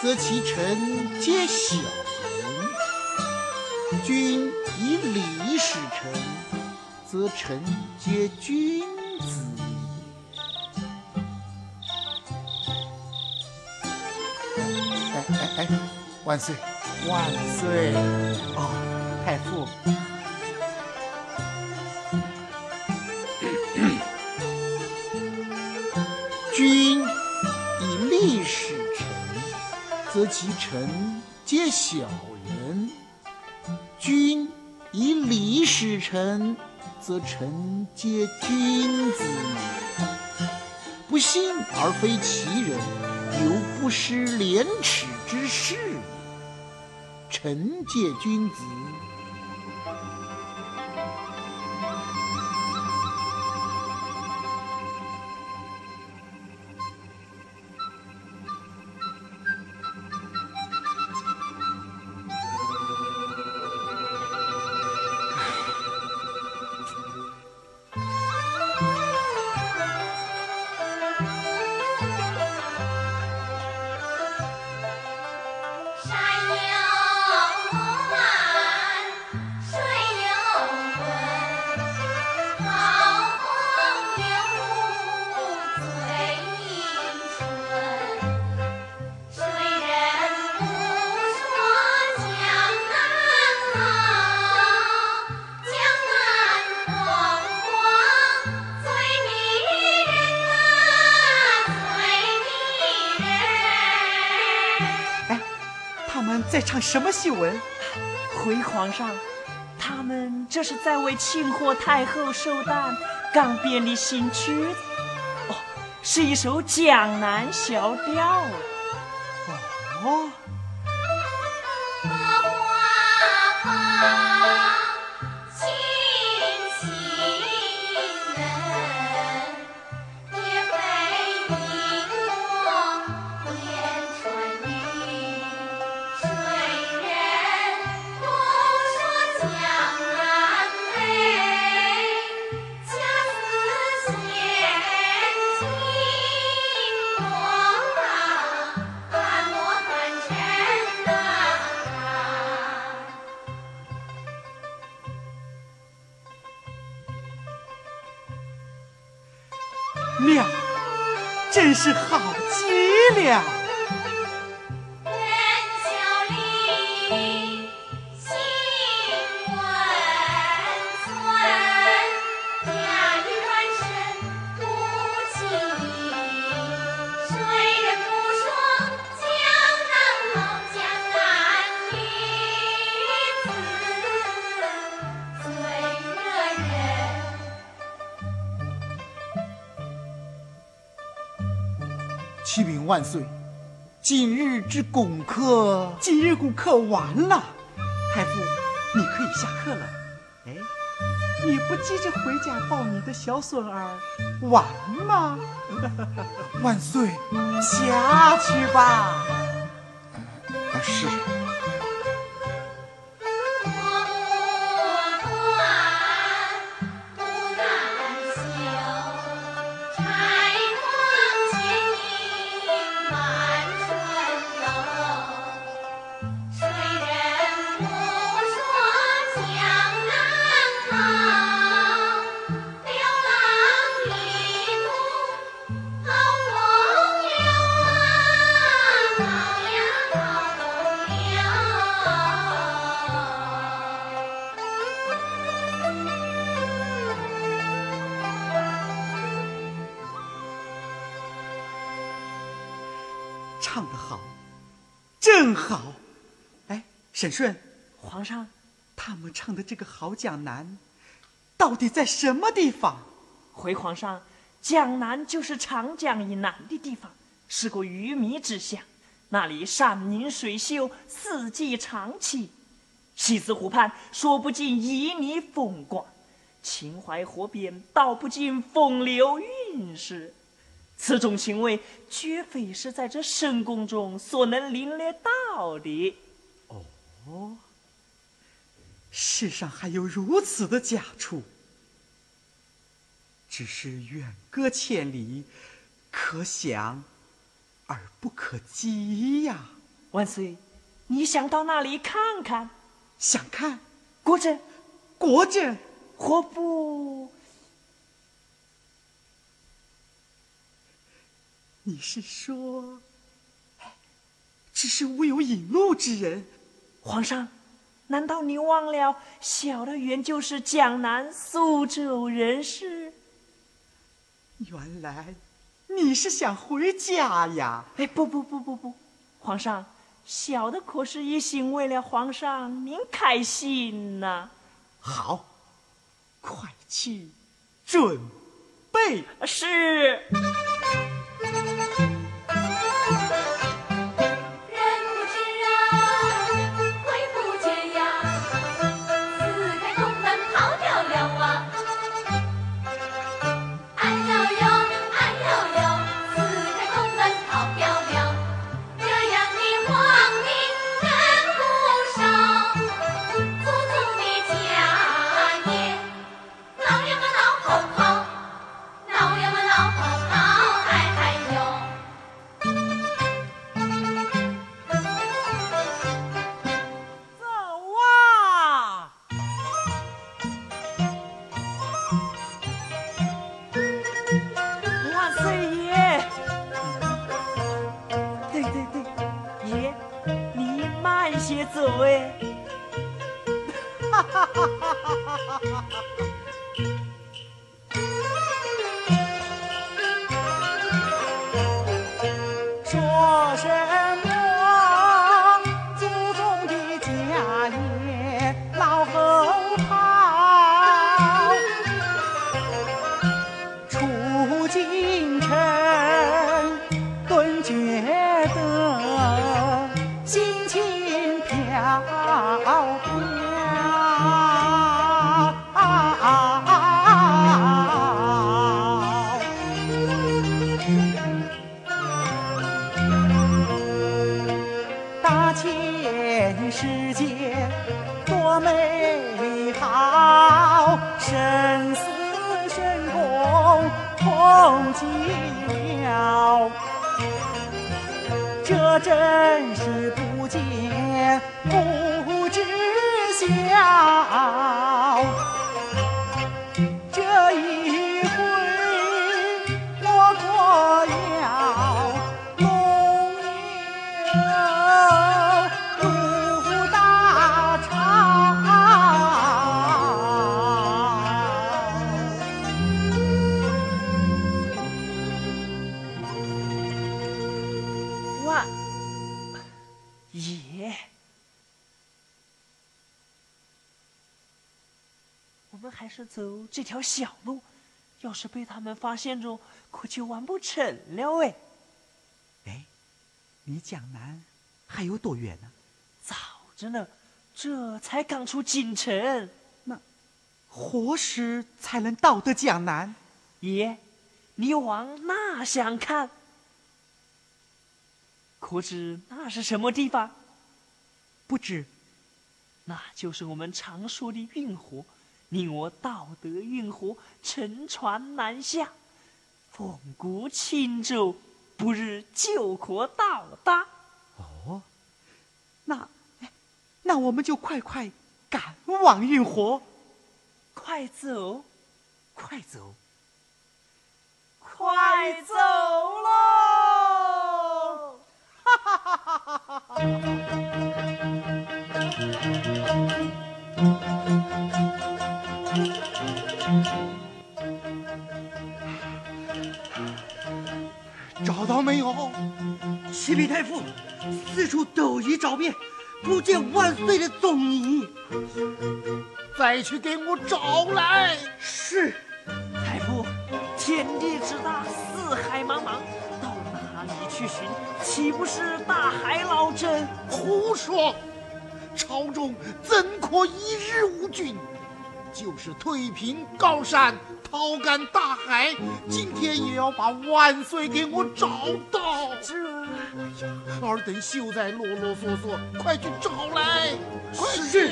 皆小人。君以礼使臣，则臣皆君子也。哎哎哎，万岁！万岁！哦，太傅。其臣皆小人；君以礼使臣，则臣皆君子。不信而非其人，犹不失廉耻之事。臣皆君子。什么新闻？回皇上，他们这是在为庆贺太后寿诞刚编的新曲子。哦，是一首江南小调。万岁，今日之功课，今日功课完了。太傅，你可以下课了。哎，你不急着回家抱你的小孙儿玩吗？万岁，下去吧。是。真好！哎，沈顺，皇上，他们唱的这个好江南，到底在什么地方？回皇上，江南就是长江以南的地方，是个鱼米之乡，那里山明水秀，四季常青。西子湖畔说不尽旖旎风光，秦淮河边道不尽风流韵事。此种行为，绝非是在这深宫中所能领略到的。哦，世上还有如此的佳处，只是远隔千里，可想而不可及呀！万岁，你想到那里看看？想看国珍，国珍，何不？你是说，只是无有引路之人？皇上，难道你忘了小的原就是江南苏州人士？原来你是想回家呀？哎，不不不不不，皇上，小的可是一心为了皇上您开心呐。好，快去准备。是。是走这条小路，要是被他们发现着，可就完不成了哎。哎，离江南还有多远呢？早着呢，这才刚出京城。那何时才能到得江南？爷，你往那想看？可知那是什么地方？不知，那就是我们常说的运河。令我道德运河，乘船南下，奉国轻舟，不日就可到达。哦，那，那我们就快快赶往运河，快走，快走，快走喽！哈哈哈哈哈哈！找到没有？启禀太傅，四处都已找遍，不见万岁的踪影。再去给我找来。是。太傅，天地之大，四海茫茫，到哪里去寻？岂不是大海捞针？胡说！朝中怎可一日无君？就是推平高山，抛干大海，今天也要把万岁给我找到。这，尔等休再啰啰嗦嗦，快去找来！快去！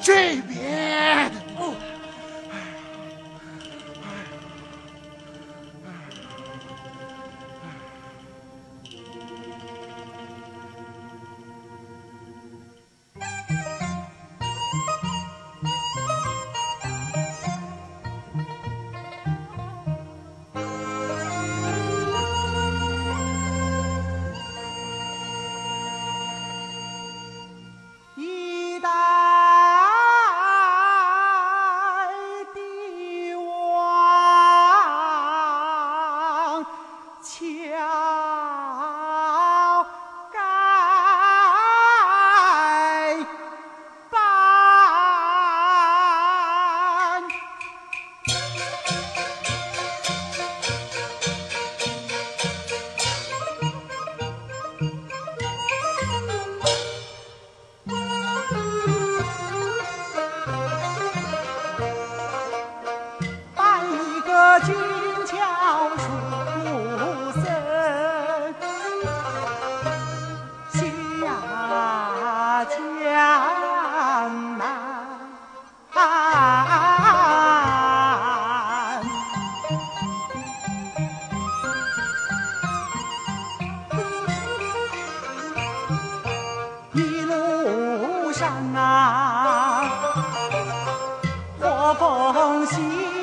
这边。风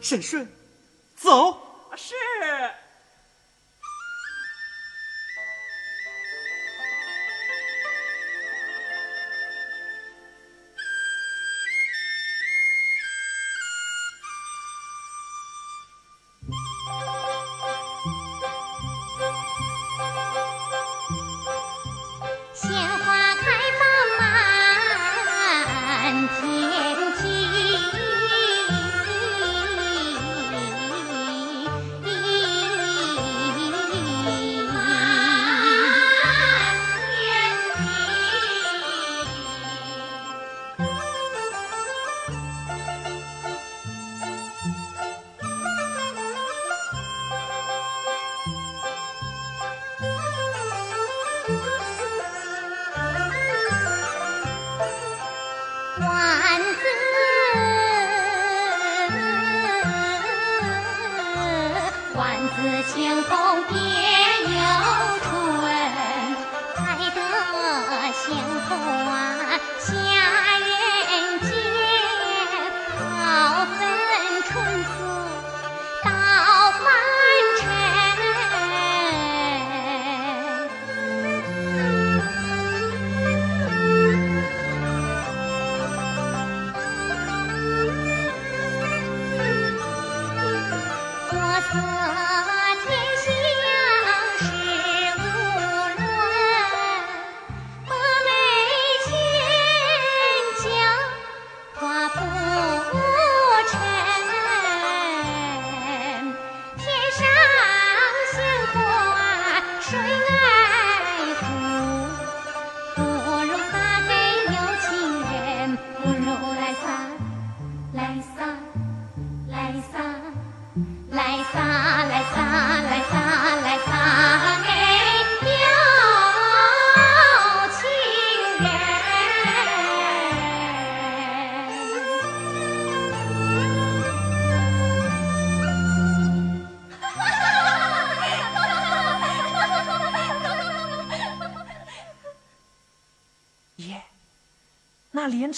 沈顺，走。是。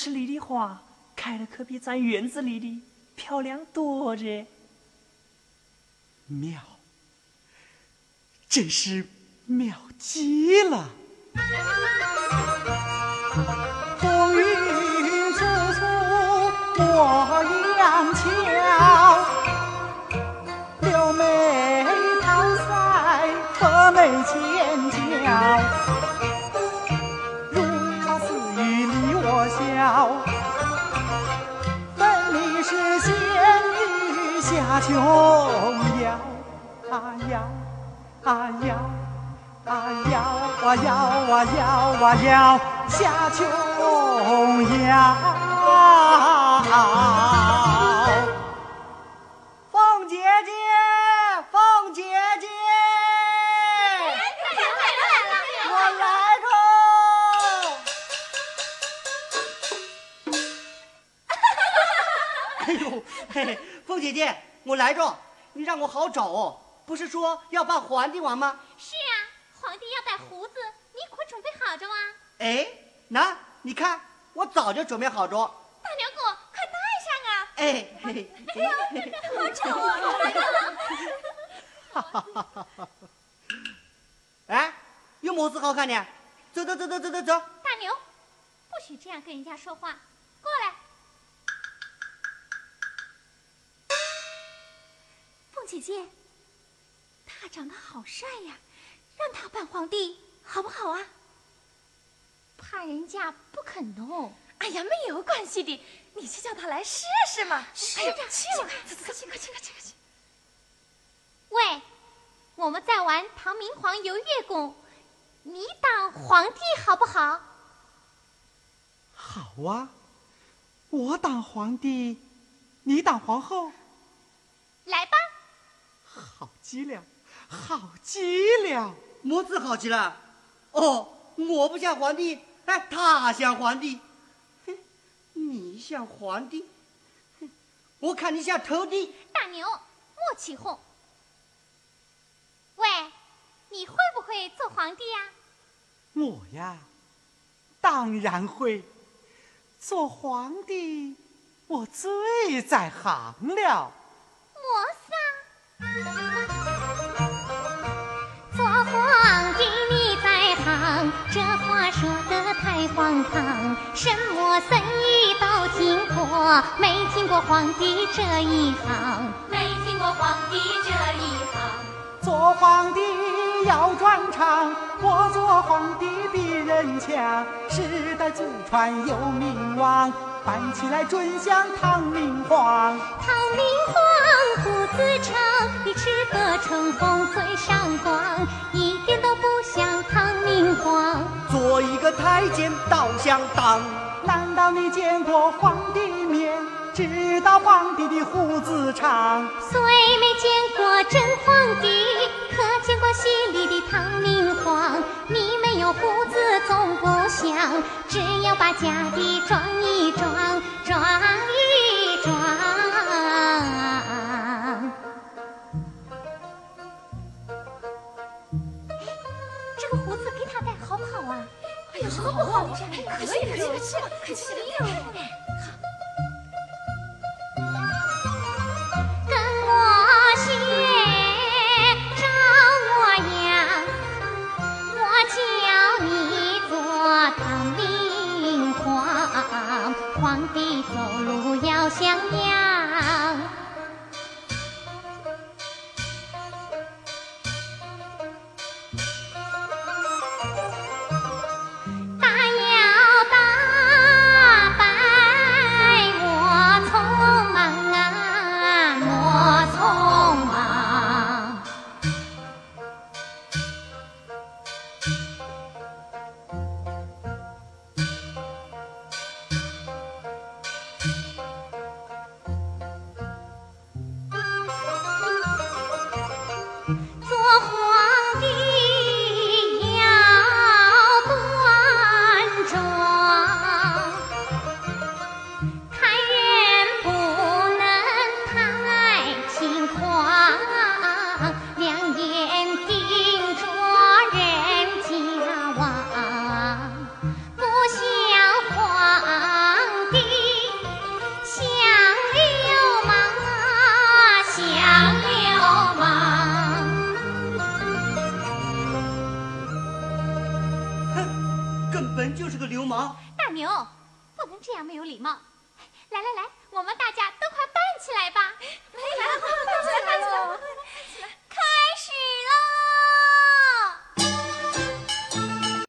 池里的花开的可比咱院子里的漂亮多着。妙，真是妙极了！要下琼瑶。凤姐姐，凤姐姐，我来着。哎呦，嘿嘿，凤姐姐，我来着，你让我好找哦。不是说要扮皇帝王吗？是啊，皇帝要戴胡子，你可准备好着啊？哎，那你看，我早就准备好着。大牛哥，快戴上啊！哎，嘿嘿，好丑啊！哎，有么子好看的？走走走走走走走。大牛，不许这样跟人家说话，过来。凤姐姐，他长得好帅呀，让他扮皇帝好不好啊？怕人家不肯哦。哎呀，没有关系的，你去叫他来试试嘛。哎呀，去吧，快去快去快去快去！喂，我们在玩唐明皇游月宫，你当皇帝好不好？好啊，我当皇帝，你当皇后，来吧。好极了，好极了。么子好极了？哦，我不像皇帝，哎，他像皇帝。哼，你像皇帝，哼，我看你像头帝。大牛，莫起哄。喂，你会不会做皇帝呀？我呀，当然会。做皇帝，我最在行了。莫撒，这话说的太荒唐。什么生意都听过，没听过皇帝这一行，没听过皇帝这一行。做皇帝要专长，我做皇帝比人强。世代祖传有名望，办起来准像唐明皇。唐明皇胡子长，你吃得春风最上光，做一个太监倒相当。难道你见过皇帝面，知道皇帝的胡子长？虽没见过真皇帝，可见过戏里的唐明皇。你没有胡子总不像，只要把假的装一装，装一好不好？可惜可惜可惜可惜了。跟我学，照我样，我教你做唐明皇，皇帝走路要像样。